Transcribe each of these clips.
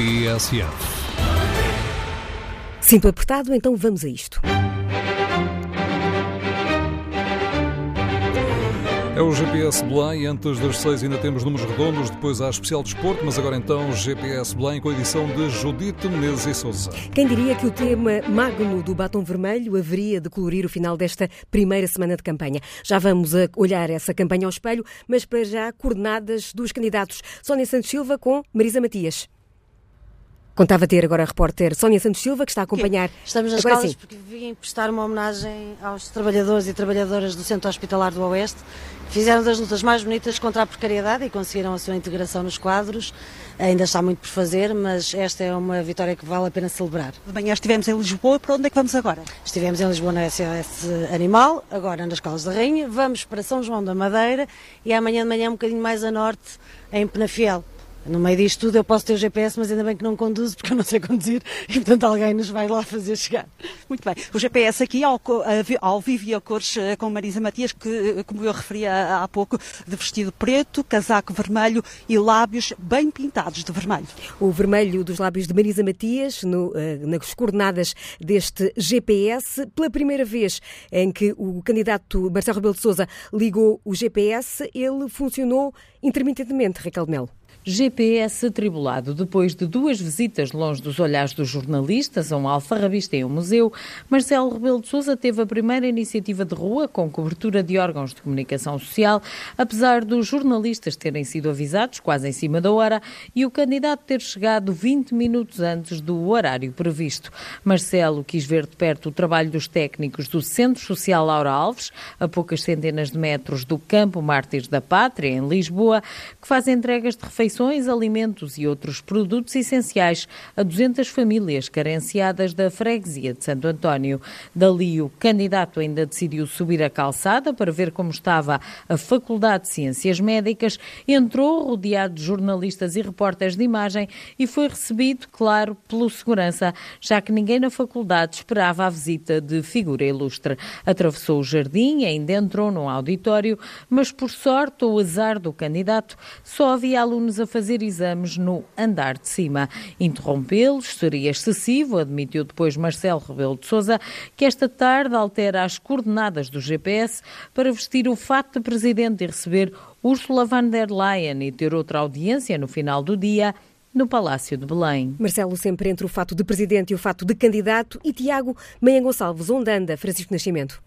TSF. Sinto apertado, então vamos a isto. É o GPS Belém. Antes das seis ainda temos números redondos, depois há especial desporto, mas agora então GPS Belém com a edição de Judite Menezes e Souza. Quem diria que o tema magno do batom vermelho haveria de colorir o final desta primeira semana de campanha? Já vamos a olhar essa campanha ao espelho, mas para já coordenadas dos candidatos Sónia Santos Silva com Marisa Matias. Contava ter agora a repórter Sónia Santos Silva, que está a acompanhar. Estamos nas agora calças sim. porque vim prestar uma homenagem aos trabalhadores e trabalhadoras do Centro Hospitalar do Oeste, que fizeram das lutas mais bonitas contra a precariedade e conseguiram a sua integração nos quadros. Ainda está muito por fazer, mas esta é uma vitória que vale a pena celebrar. De manhã estivemos em Lisboa, para onde é que vamos agora? Estivemos em Lisboa na SOS Animal, agora nas Caldas da Rainha, vamos para São João da Madeira e amanhã de manhã um bocadinho mais a norte, em Penafiel. No meio disto tudo eu posso ter o GPS, mas ainda bem que não conduzo porque eu não sei conduzir e portanto alguém nos vai lá fazer chegar. Muito bem. O GPS aqui ao, ao vivo e a cores eh, com Marisa Matias, que, eh, como eu referia há pouco, de vestido preto, casaco vermelho e lábios bem pintados de vermelho. O vermelho dos lábios de Marisa Matias, no, eh, nas coordenadas deste GPS, pela primeira vez em que o candidato Marcelo Rebelo de Sousa ligou o GPS, ele funcionou intermitentemente, Raquel Melo. GPS atribulado depois de duas visitas longe dos olhares dos jornalistas um alfarrabista em um museu, Marcelo Rebelo de Sousa teve a primeira iniciativa de rua com cobertura de órgãos de comunicação social, apesar dos jornalistas terem sido avisados quase em cima da hora e o candidato ter chegado 20 minutos antes do horário previsto. Marcelo quis ver de perto o trabalho dos técnicos do Centro Social Laura Alves, a poucas centenas de metros do Campo Mártires da Pátria, em Lisboa, que faz entregas de refeições, alimentos e outros produtos essenciais a 200 famílias carenciadas da freguesia de Santo António. Dali, o candidato ainda decidiu subir a calçada para ver como estava a Faculdade de Ciências Médicas, entrou rodeado de jornalistas e repórteres de imagem e foi recebido, claro, pelo segurança, já que ninguém na faculdade esperava a visita de figura ilustre. Atravessou o jardim, ainda entrou num auditório, mas por sorte ou azar do candidato, só havia alunos a fazer exames no andar de cima. Interrompê-los seria excessivo, admitiu depois Marcelo Rebelo de Sousa, que esta tarde altera as coordenadas do GPS para vestir o fato de presidente e receber Ursula von der Leyen e ter outra audiência no final do dia no Palácio de Belém. Marcelo sempre entre o fato de presidente e o fato de candidato. E Tiago Meia Gonçalves, onde anda Francisco Nascimento?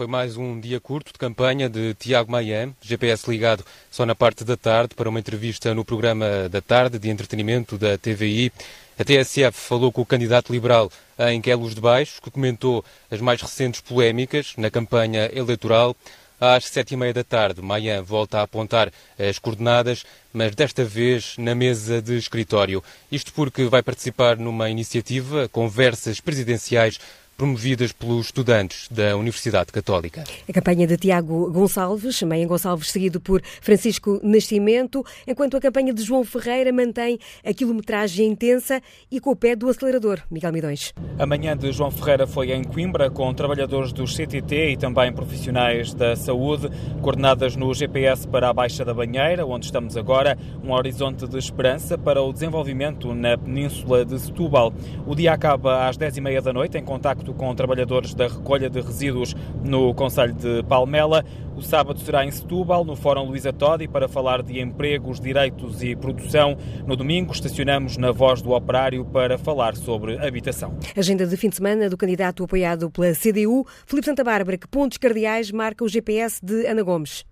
Foi mais um dia curto de campanha de Tiago Maia, GPS ligado só na parte da tarde para uma entrevista no programa da tarde de entretenimento da TVI. A TSF falou com o candidato liberal em Quelos de Baixo, que comentou as mais recentes polémicas na campanha eleitoral. Às sete e meia da tarde, Maia volta a apontar as coordenadas, mas desta vez na mesa de escritório. Isto porque vai participar numa iniciativa, Conversas Presidenciais, promovidas pelos estudantes da Universidade Católica. A campanha de Tiago Gonçalves, Meia Gonçalves, seguido por Francisco Nascimento, enquanto a campanha de João Ferreira mantém a quilometragem intensa e com o pé do acelerador. Miguel Midões. A manhã de João Ferreira foi em Coimbra, com trabalhadores do CTT e também profissionais da saúde, coordenadas no GPS para a Baixa da Banheira, onde estamos agora, um horizonte de esperança para o desenvolvimento na península de Setúbal. O dia acaba às 10h30 da noite, em contacto com trabalhadores da recolha de resíduos no Conselho de Palmela. O sábado será em Setúbal, no Fórum Luísa Todi, para falar de empregos, direitos e produção. No domingo, estacionamos na Voz do Operário para falar sobre habitação. Agenda de fim de semana do candidato apoiado pela CDU, Filipe Santa Bárbara, que pontos cardeais marca o GPS de Ana Gomes.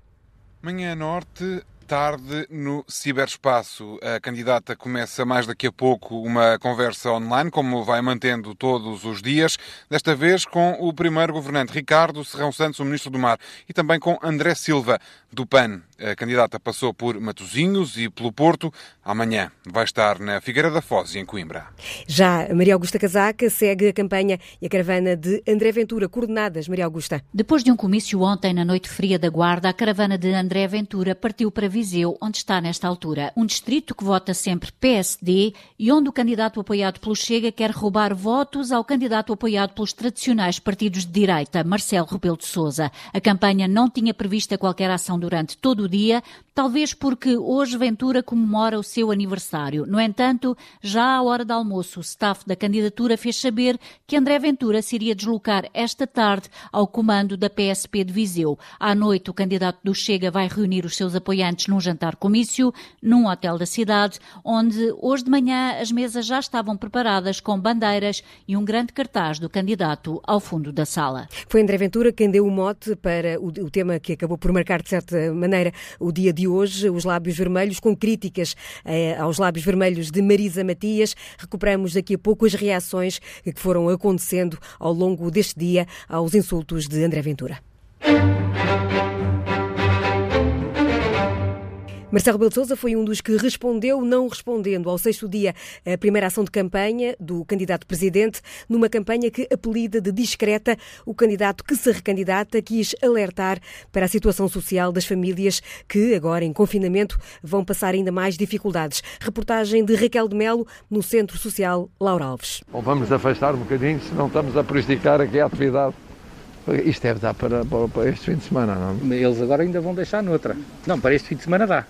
Manhã Norte, tarde no ciberespaço. A candidata começa mais daqui a pouco uma conversa online, como vai mantendo todos os dias, desta vez com o primeiro governante Ricardo Serrão Santos, o ministro do Mar, e também com André Silva, do PAN. A candidata passou por Matosinhos e pelo Porto. Amanhã vai estar na Figueira da Foz e em Coimbra. Já Maria Augusta Casaca segue a campanha e a caravana de André Ventura, coordenadas. Maria Augusta. Depois de um comício ontem na Noite Fria da Guarda, a caravana de André Ventura partiu para Viseu, onde está nesta altura. Um distrito que vota sempre PSD e onde o candidato apoiado pelo Chega quer roubar votos ao candidato apoiado pelos tradicionais partidos de direita, Marcelo Rebelo de Sousa. A campanha não tinha prevista qualquer ação durante todo o dia, talvez porque hoje Ventura comemora o seu aniversário. No entanto, já à hora do almoço, o staff da candidatura fez saber que André Ventura se iria deslocar esta tarde ao comando da PSP de Viseu. À noite, o candidato do Chega vai reunir os seus apoiantes num jantar comício, num hotel da cidade, onde hoje de manhã as mesas já estavam preparadas com bandeiras e um grande cartaz do candidato ao fundo da sala. Foi André Ventura quem deu o mote para o, tema que acabou por marcar, de certa maneira, o dia de hoje, os lábios vermelhos, com críticas eh, aos lábios vermelhos de Marisa Matias. Recuperamos daqui a pouco as reações que foram acontecendo ao longo deste dia aos insultos de André Ventura. Marcelo Rebelo de Sousa foi um dos que respondeu não respondendo ao sexto dia a primeira ação de campanha do candidato presidente, numa campanha que apelida de discreta o candidato que se recandidata quis alertar para a situação social das famílias que agora em confinamento vão passar ainda mais dificuldades. Reportagem de Raquel de Melo no Centro Social Laura Alves. Bom, vamos afastar um bocadinho, senão estamos a prejudicar aqui a atividade. Isto deve dar para, para, para, este fim de semana, não? Eles agora ainda vão deixar noutra. Não, para este fim de semana dá.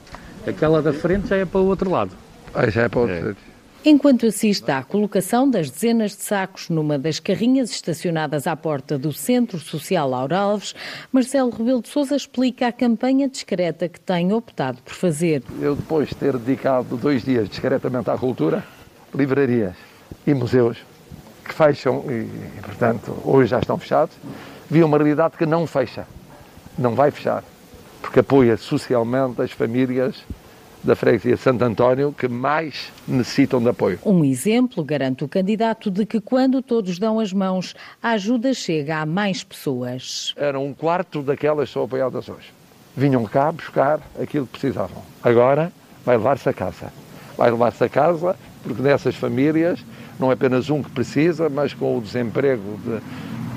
Aquela da frente já é para o outro lado. Ah, já é para o outro lado. É. Enquanto assiste à colocação das dezenas de sacos numa das carrinhas estacionadas à porta do Centro Social Laura Alves, Marcelo Rebelo de Sousa explica a campanha discreta que tem optado por fazer. Eu, depois de ter dedicado dois dias discretamente à cultura, livrarias e museus que fecham e, portanto, hoje já estão fechados, vi uma realidade que não fecha, não vai fechar, porque apoia socialmente as famílias da freguesia de Santo António que mais necessitam de apoio. Um exemplo, garante o candidato, de que quando todos dão as mãos, a ajuda chega a mais pessoas. Era um quarto daquelas só apoiadas hoje. Vinham cá buscar aquilo que precisavam. Agora vai levar-se a casa. Vai levar-se a casa porque nessas famílias não é apenas um que precisa, mas com o desemprego de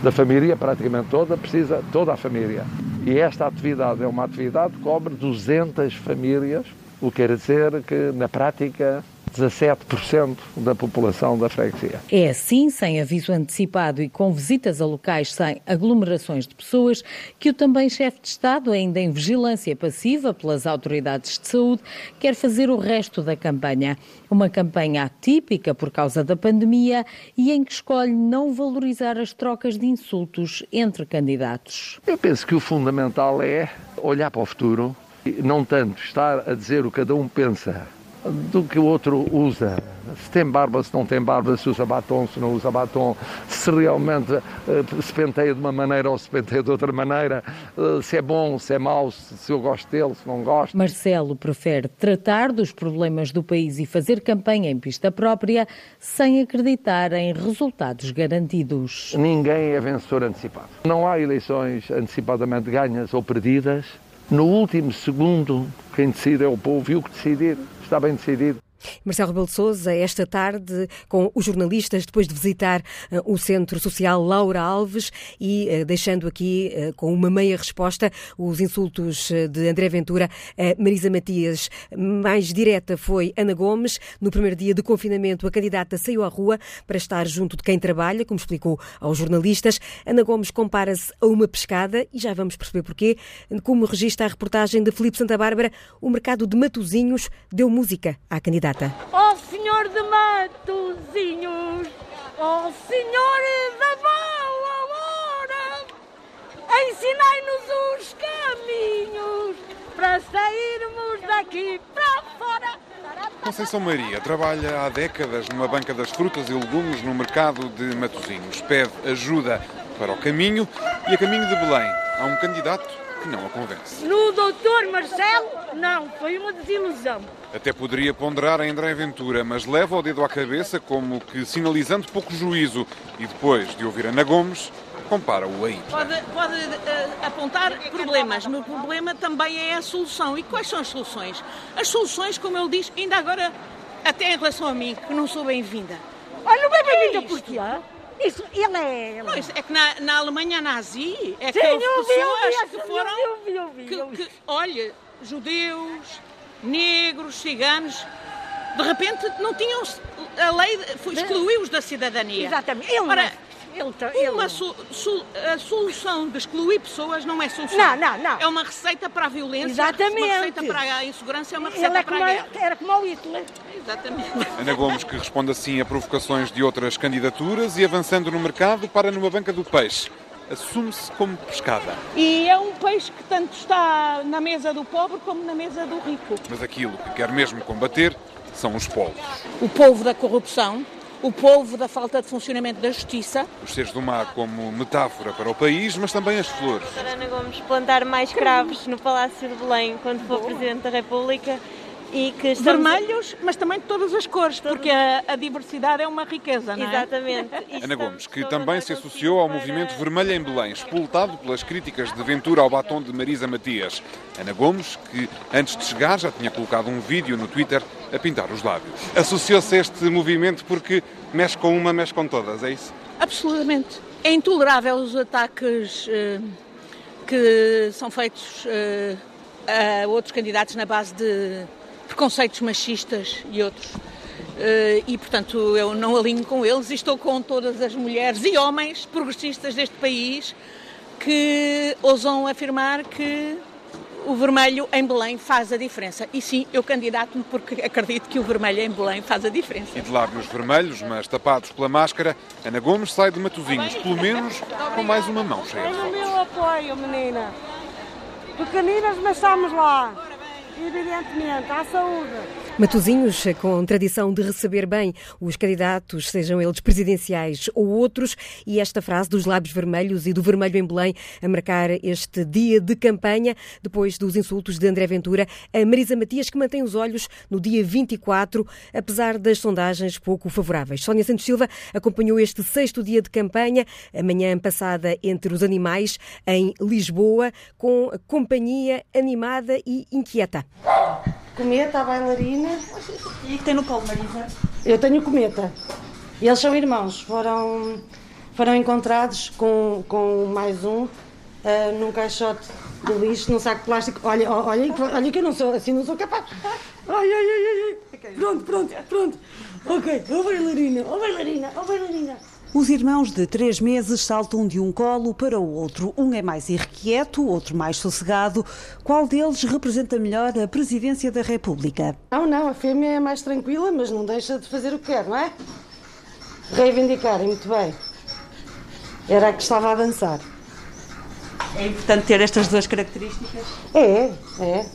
da família, praticamente toda, precisa toda a família. E esta atividade é uma atividade que cobre 200 famílias, o que quer dizer que, na prática, 17% da população da freguesia. É assim, sem aviso antecipado e com visitas a locais sem aglomerações de pessoas, que o também chefe de Estado, ainda em vigilância passiva pelas autoridades de saúde, quer fazer o resto da campanha. Uma campanha atípica por causa da pandemia e em que escolhe não valorizar as trocas de insultos entre candidatos. Eu penso que o fundamental é olhar para o futuro e não tanto estar a dizer o que cada um pensa do que o outro usa. Se tem barba, se não tem barba, se usa batom, se não usa batom, se realmente uh, se penteia de uma maneira ou se penteia de outra maneira, uh, se é bom, se é mau, se eu gosto dele, se não gosto. Marcelo prefere tratar dos problemas do país e fazer campanha em pista própria sem acreditar em resultados garantidos. Ninguém é vencedor antecipado. Não há eleições antecipadamente ganhas ou perdidas. No último segundo, quem decide é o povo e o que decidir está bem decidido. Marcelo Rebelo de Sousa, esta tarde, com os jornalistas, depois de visitar uh, o Centro Social Laura Alves e uh, deixando aqui, uh, com uma meia resposta, os insultos de André Ventura a Marisa Matias. Mais direta foi Ana Gomes. No primeiro dia de confinamento, a candidata saiu à rua para estar junto de quem trabalha, como explicou aos jornalistas. Ana Gomes compara-se a uma pescada e já vamos perceber porquê. Como registra a reportagem de Filipe Santa Bárbara, o mercado de Matozinhos deu música à candidata candidata. Ó oh, senhor de Matozinhos, ó oh, senhor da boa hora, ensinai-nos os caminhos para sairmos daqui para fora. Conceição Maria trabalha há décadas numa banca das frutas e legumes no mercado de Matozinhos. Pede ajuda para o caminho e a caminho de Belém. Há um candidato que não a convence. No doutor Marcelo, não, foi uma desilusão. Até poderia ponderar a André Ventura, mas leva o dedo à cabeça como que sinalizando pouco juízo e depois de ouvir Ana Gomes, compara-o aí. Pode, pode uh, apontar problemas, mas o problema também é a solução. E quais são as soluções? As soluções, como ele diz, ainda agora, até em relação a mim, que não sou bem-vinda. Olha, não é bem-vinda por quê? Isso, ele é. Ele não, isso é que na, na Alemanha nazi é Sim, que houve pessoas vi, que foram. Eu vi, eu vi, eu vi, que, que, olha, judeus, negros, ciganos, de repente não tinham. A lei excluiu-os da cidadania. Exatamente. Ele Ora, Ele, tá- ele... Uma so, so, a solução de excluir pessoas não é solução. Não, não, não. É uma receita para a violência. Exatamente. Uma receita para a insegurança é uma receita Ele é para como, a guerra. era como o Hitler. Exatamente. Ana Gomes, que responde assim a provocações de outras candidaturas e avançando no mercado, para numa banca do peixe. Assume-se como pescada. E é um peixe que tanto está na mesa do pobre como na mesa do rico. Mas aquilo que quer mesmo combater são os povos. O povo da corrupção, o povo da falta de funcionamento da justiça. Os seres do mar como metáfora para o país, mas também as flores. Ana Gomes plantar mais cravos no Palácio de Belém quando for Presidente da República e que estamos... Vermelhos, mas também de todas as cores, porque a, a diversidade é uma riqueza, não é? Exatamente. E Ana Gomes, que também se associou ao movimento Vermelho em Belém, espoltado pelas críticas de Ventura ao batom de Marisa Matias. Ana Gomes, que antes de chegar já tinha colocado um vídeo no Twitter a pintar os lábios. Associou-se a este movimento porque mexe com uma, mexe com todas, é isso? Absolutamente. É intolerável os ataques eh, que são feitos eh, a outros candidatos na base de preconceitos machistas e outros. Eh, e, portanto, eu não alinho com eles e estou com todas as mulheres e homens progressistas deste país que ousam afirmar que o vermelho em Belém faz a diferença. E sim, eu candidato-me porque acredito que o vermelho em Belém faz a diferença. E de lábios vermelhos, mas tapados pela máscara, Ana Gomes sai de Matosinhos, pelo menos com mais uma mão cheia de o meu apoio, menina. Pequeninas, mas estamos lá. Evidentemente, à saúde. Matosinhos, com tradição de receber bem os candidatos, sejam eles presidenciais ou outros, e esta frase dos lábios vermelhos e do vermelho em Belém a marcar este dia de campanha, depois dos insultos de André Ventura, a Marisa Matias, que mantém os olhos no dia 24, apesar das sondagens pouco favoráveis. Sónia Santos Silva acompanhou este sexto dia de campanha, a manhã passada entre os animais, em Lisboa, com companhia animada e inquieta. Cometa, a bailarina. E que tem no colo, Marisa? Eu tenho o Cometa. E eles são irmãos. Foram, foram encontrados com, com mais um ah, num caixote de lixo, num saco de plástico. Olha, olha, olha que eu não sou assim, não sou capaz. Ai, ai, ai, ai. Pronto, pronto, pronto. Ok, ó bailarina, ó bailarina, ó bailarina. Os irmãos de três meses saltam de um colo para o outro. Um é mais irrequieto, outro mais sossegado. Qual deles representa melhor a presidência da República? Não, não, a fêmea é mais tranquila, mas não deixa de fazer o que quer, não é? Reivindicarem, muito bem. Era a que estava a dançar. É importante ter estas duas características? É, é.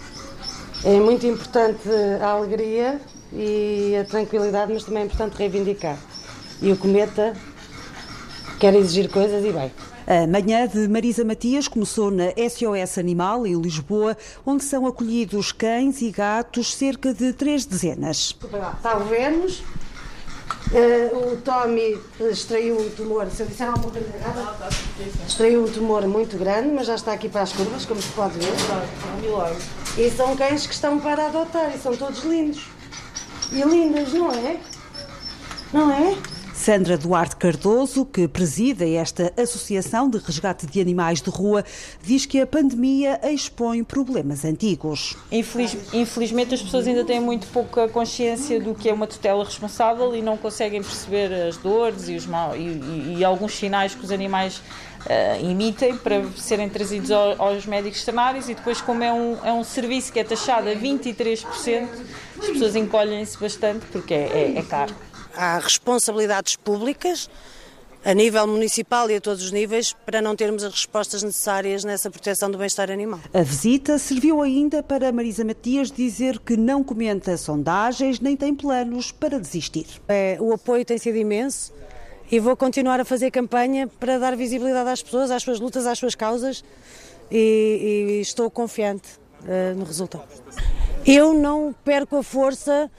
É muito importante a alegria e a tranquilidade, mas também é importante reivindicar. E o cometa quer exigir coisas e bem. A manhã de Marisa Matias começou na SOS Animal, em Lisboa, onde são acolhidos cães e gatos, cerca de três dezenas. Está o Vênus, eh, o Tommy extraiu um tumor, se eu disser alguma coisa errada, extraiu um tumor muito grande, mas já está aqui para as curvas, como se pode ver. E são cães que estão para adotar e são todos lindos. E lindas, não é? Não é? Sandra Duarte Cardoso, que presida esta Associação de Resgate de Animais de Rua, diz que a pandemia expõe problemas antigos. Infeliz- infelizmente, as pessoas ainda têm muito pouca consciência do que é uma tutela responsável e não conseguem perceber as dores e, os mal, e, e- e alguns sinais que os animais ah, emitem para serem trazidos ao- aos médicos veterinários e depois, como é um, é um serviço que é taxado a 23%, as pessoas encolhem-se bastante porque é, é- é caro. Há responsabilidades públicas a nível municipal e a todos os níveis para não termos as respostas necessárias nessa proteção do bem-estar animal. A visita serviu ainda para Marisa Matias dizer que não comenta sondagens nem tem planos para desistir. É, o apoio tem sido imenso e vou continuar a fazer campanha para dar visibilidade às pessoas, às suas lutas, às suas causas e, e estou confiante eh, no resultado. Eu não perco a força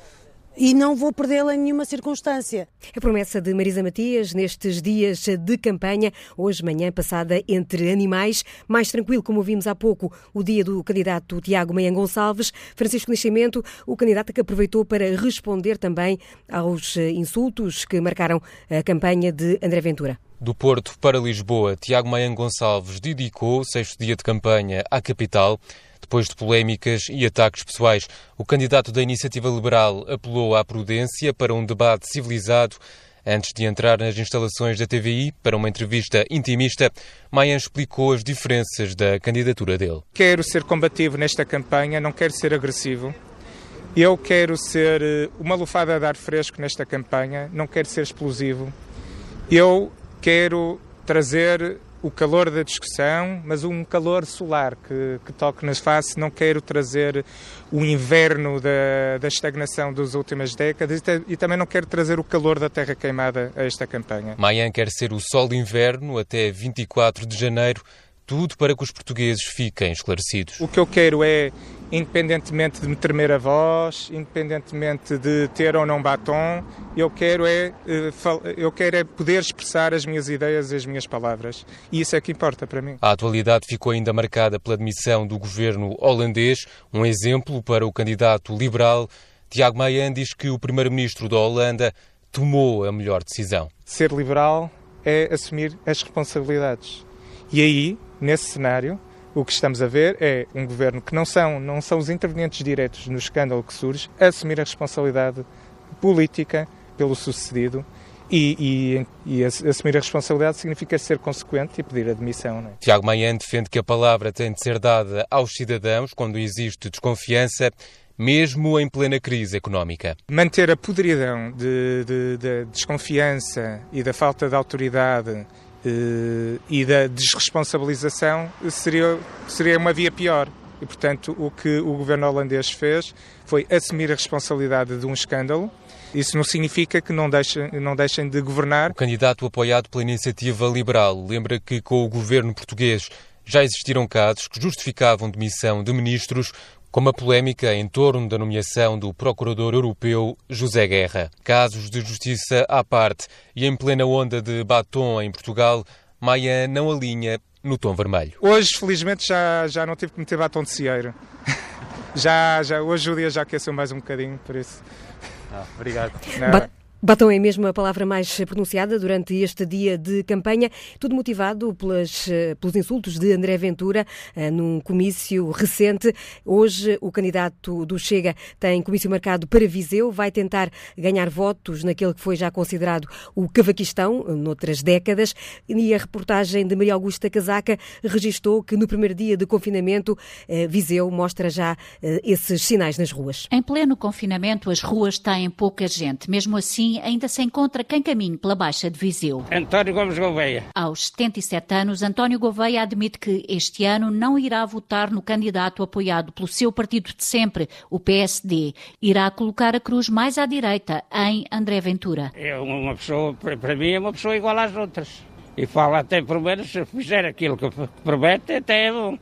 e não vou perdê-la em nenhuma circunstância. A promessa de Marisa Matias nestes dias de campanha, hoje manhã passada entre animais, mais tranquilo, como vimos há pouco, o dia do candidato Tiago Meian Gonçalves, Francisco Nascimento, o candidato que aproveitou para responder também aos eh, insultos que marcaram a campanha de André Ventura. Do Porto para Lisboa, Tiago Maian Gonçalves dedicou o sexto dia de campanha à capital. Depois de polémicas e ataques pessoais, o candidato da Iniciativa Liberal apelou à prudência para um debate civilizado. Antes de entrar nas instalações da TVI para uma entrevista intimista, Maia explicou as diferenças da candidatura dele. Quero ser combativo nesta campanha, não quero ser agressivo. Eu quero ser eh, uma lufada de ar fresco nesta campanha, não quero ser explosivo. Eu quero trazer o calor da discussão, mas um calor solar que, que toque nas faces. Não quero trazer o inverno da, da estagnação das últimas décadas e, e, também não quero trazer o calor da terra queimada a esta campanha. Mayan quer ser o sol de inverno até 24 de janeiro, tudo para que os portugueses fiquem esclarecidos. O que eu quero é independentemente de me tremer a voz, independentemente de ter ou não batom, eu quero é, eh, eu quero é poder expressar as minhas ideias e as minhas palavras. E isso é que importa para mim. A atualidade ficou ainda marcada pela admissão do governo holandês, um exemplo para o candidato liberal. Tiago Maia diz que o primeiro-ministro da Holanda tomou a melhor decisão. Ser liberal é assumir as responsabilidades. E aí, nesse cenário, o que estamos a ver é um governo que não são, não são os intervenientes diretos no escândalo que surge a assumir a responsabilidade política pelo sucedido e, e, e, assumir a responsabilidade significa ser consequente e pedir admissão. É? Tiago Maia defende que a palavra tem de ser dada aos cidadãos quando existe desconfiança, mesmo em plena crise económica. Manter a podridão de, de, de desconfiança e da falta de autoridade e da desresponsabilização seria, seria uma via pior. E, portanto, o que o governo holandês fez foi assumir a responsabilidade de um escândalo. Isso não significa que não deixem, não deixem de governar. O candidato apoiado pela iniciativa liberal lembra que com o governo português já existiram casos que justificavam demissão de ministros como a polémica em torno da nomeação do Procurador Europeu José Guerra. Casos de justiça à parte e em plena onda de batom em Portugal, Maia não alinha no tom vermelho. Hoje, felizmente, já, já não tive que meter batom de cieiro. já, já, hoje o dia já aqueceu mais um bocadinho, por isso. Ah, obrigado. Não, Batom é mesmo a palavra mais pronunciada durante este dia de campanha, tudo motivado pelas, eh, pelos insultos de André Ventura eh, num comício recente. Hoje, o candidato do Chega tem comício marcado para Viseu, vai tentar ganhar votos naquele que foi já considerado o cavaquistão noutras décadas. E a reportagem de Maria Augusta Casaca registou que no primeiro dia de confinamento, eh, Viseu mostra já esses sinais nas ruas. Em pleno confinamento, as ruas têm pouca gente. Mesmo assim, assim ainda se encontra quem caminhe pela Baixa de Viseu. António Gomes Gouveia. Aos 77 anos, António Gouveia admite que este ano não irá votar no candidato apoiado pelo seu partido de sempre, o PSD. Irá colocar a cruz mais à direita, em André Ventura. É uma pessoa, para mim, é uma pessoa igual às outras. E fala até, pelo menos, se fizer aquilo que promete, até é bom.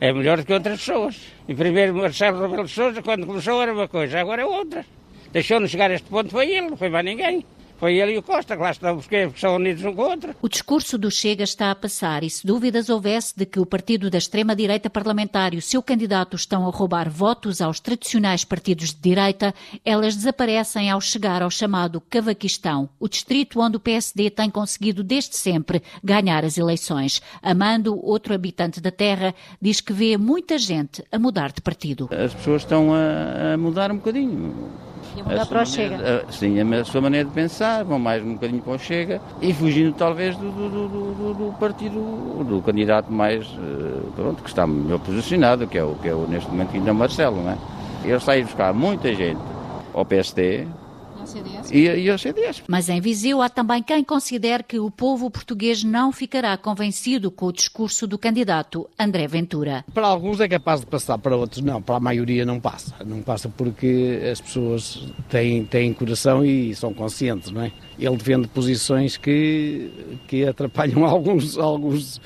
É melhor do que outras pessoas. E primeiro Marcelo Rebelo de Sousa, quando começou, era uma coisa, agora é outra deixou-nos chegar a este ponto foi ele, não foi mais ninguém. Foi ele e o Costa, que lá estão, porque são unidos um com o outro. O discurso do Chega está a passar e se dúvidas houvesse de que o partido da extrema-direita parlamentar e o seu candidato estão a roubar votos aos tradicionais partidos de direita, elas desaparecem ao chegar ao chamado Cavaquistão, o distrito onde o PSD tem conseguido desde sempre ganhar as eleições. Amando, outro habitante da terra, diz que vê muita gente a mudar de partido. As pessoas estão a, a mudar um bocadinho mudar para o Chega. A, sim, a, sua maneira de pensar, vão mais um bocadinho para o Chega e fugindo talvez do, do, do, do partido, do candidato mais, eh, pronto, que está melhor posicionado, que é o que é o, neste momento ainda Marcelo, não é? Ele sai buscar muita gente ao PSD, CDS? E, e ao CDS. Mas em Viseu há também quem considere que o povo português não ficará convencido com o discurso do candidato André Ventura. Para alguns é capaz de passar, para outros não. Para a maioria não passa. Não passa porque as pessoas têm, têm coração e são conscientes, não é? Ele defende posições que, que atrapalham alguns, alguns,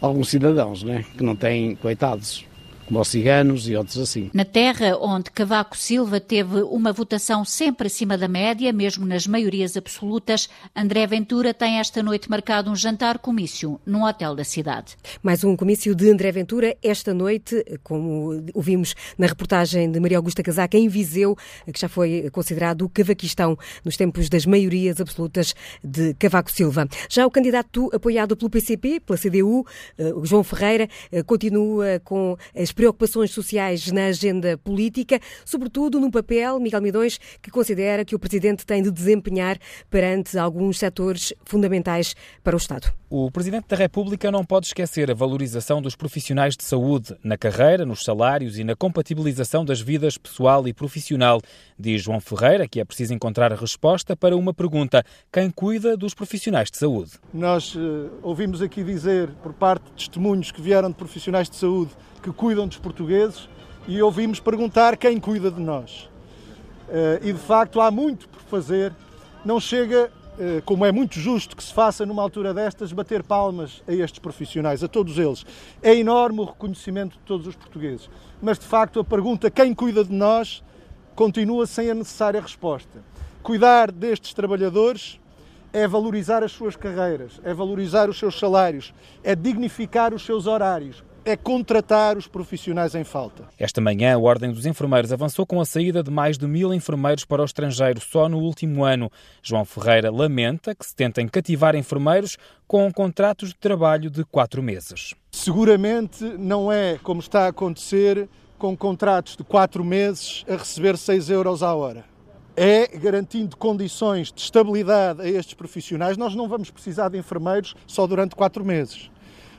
alguns cidadãos, não é? Que não têm, coitados, como os ciganos e outros assim. Na terra onde Cavaco Silva teve uma votação sempre acima da média, mesmo nas maiorias absolutas, André Ventura tem esta noite marcado um jantar-comício num hotel da cidade. Mais um comício de André Ventura esta noite, como ouvimos na reportagem de Maria Augusta Casaca, em Viseu, que já foi considerado o cavaquistão nos tempos das maiorias absolutas de Cavaco Silva. Já o candidato apoiado pelo PCP, pela CDU, eh, João Ferreira, eh, continua com as preocupações sociais na agenda política, sobretudo no papel, Miguel Midões, que considera que o Presidente tem de desempenhar perante alguns setores fundamentais para o Estado. O Presidente da República não pode esquecer a valorização dos profissionais de saúde na carreira, nos salários e na compatibilização das vidas pessoal e profissional. Diz João Ferreira que é preciso encontrar a resposta para uma pergunta: quem cuida dos profissionais de saúde? Nós uh, ouvimos aqui dizer, por parte de testemunhos que vieram de profissionais de saúde que cuidam dos portugueses, e ouvimos perguntar quem cuida de nós. Uh, e de facto há muito por fazer. Não chega como é muito justo que se faça numa altura destas, bater palmas a estes profissionais, a todos eles. É enorme o reconhecimento de todos os portugueses. Mas, de facto, a pergunta quem cuida de nós continua sem a necessária resposta. Cuidar destes trabalhadores é valorizar as suas carreiras, é valorizar os seus salários, é dignificar os seus horários, é contratar os profissionais em falta. Esta manhã, a Ordem dos Enfermeiros avançou com a saída de mais de mil enfermeiros para o estrangeiro só no último ano. João Ferreira lamenta que se tentem cativar enfermeiros com contratos de trabalho de quatro meses. Seguramente não é como está a acontecer com contratos de quatro meses a receber 6 euros à hora. É garantindo condições de estabilidade a estes profissionais. Nós não vamos precisar de enfermeiros só durante quatro meses.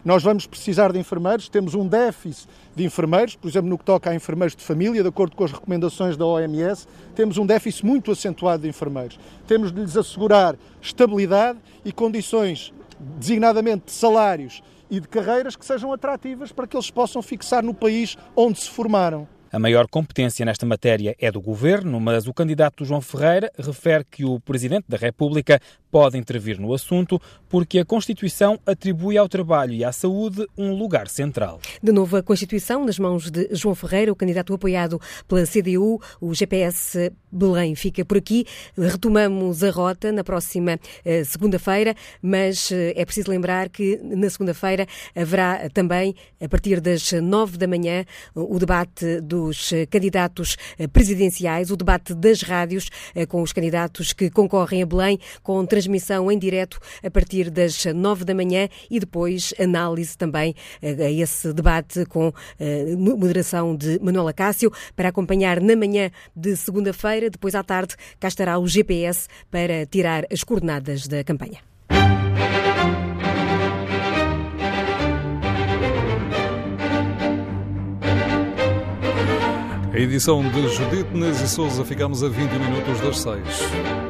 Nós vamos precisar de enfermeiros, temos um déficit de enfermeiros, por exemplo, no que toca a enfermeiros de família, de acordo com as recomendações da OMS, temos um déficit muito acentuado de enfermeiros. Temos de lhes assegurar estabilidade e condições, designadamente de salários e de carreiras, que sejam atrativas para que eles possam fixar no país onde se formaram. A maior competência nesta matéria é do governo, mas o candidato João Ferreira refere que o Presidente da República pode intervir no assunto porque a Constituição atribui ao trabalho e à saúde um lugar central. De novo, a Constituição nas mãos de João Ferreira, o candidato apoiado pela CDU, o GPS Belém fica por aqui. Retomamos a rota na próxima eh, segunda-feira, mas eh, é preciso lembrar que na segunda-feira haverá também, a partir das nove da manhã, o debate dos eh, candidatos presidenciais, o debate das rádios com os candidatos que concorrem a Belém, com transmissão em direto a partir das nove da manhã e depois análise também a esse debate com moderação de Manuela Cássio para acompanhar na manhã de segunda-feira depois à tarde, cá estará o GPS para tirar as coordenadas da campanha. A edição de Judite Nes e Souza ficamos a 20 minutos das 6.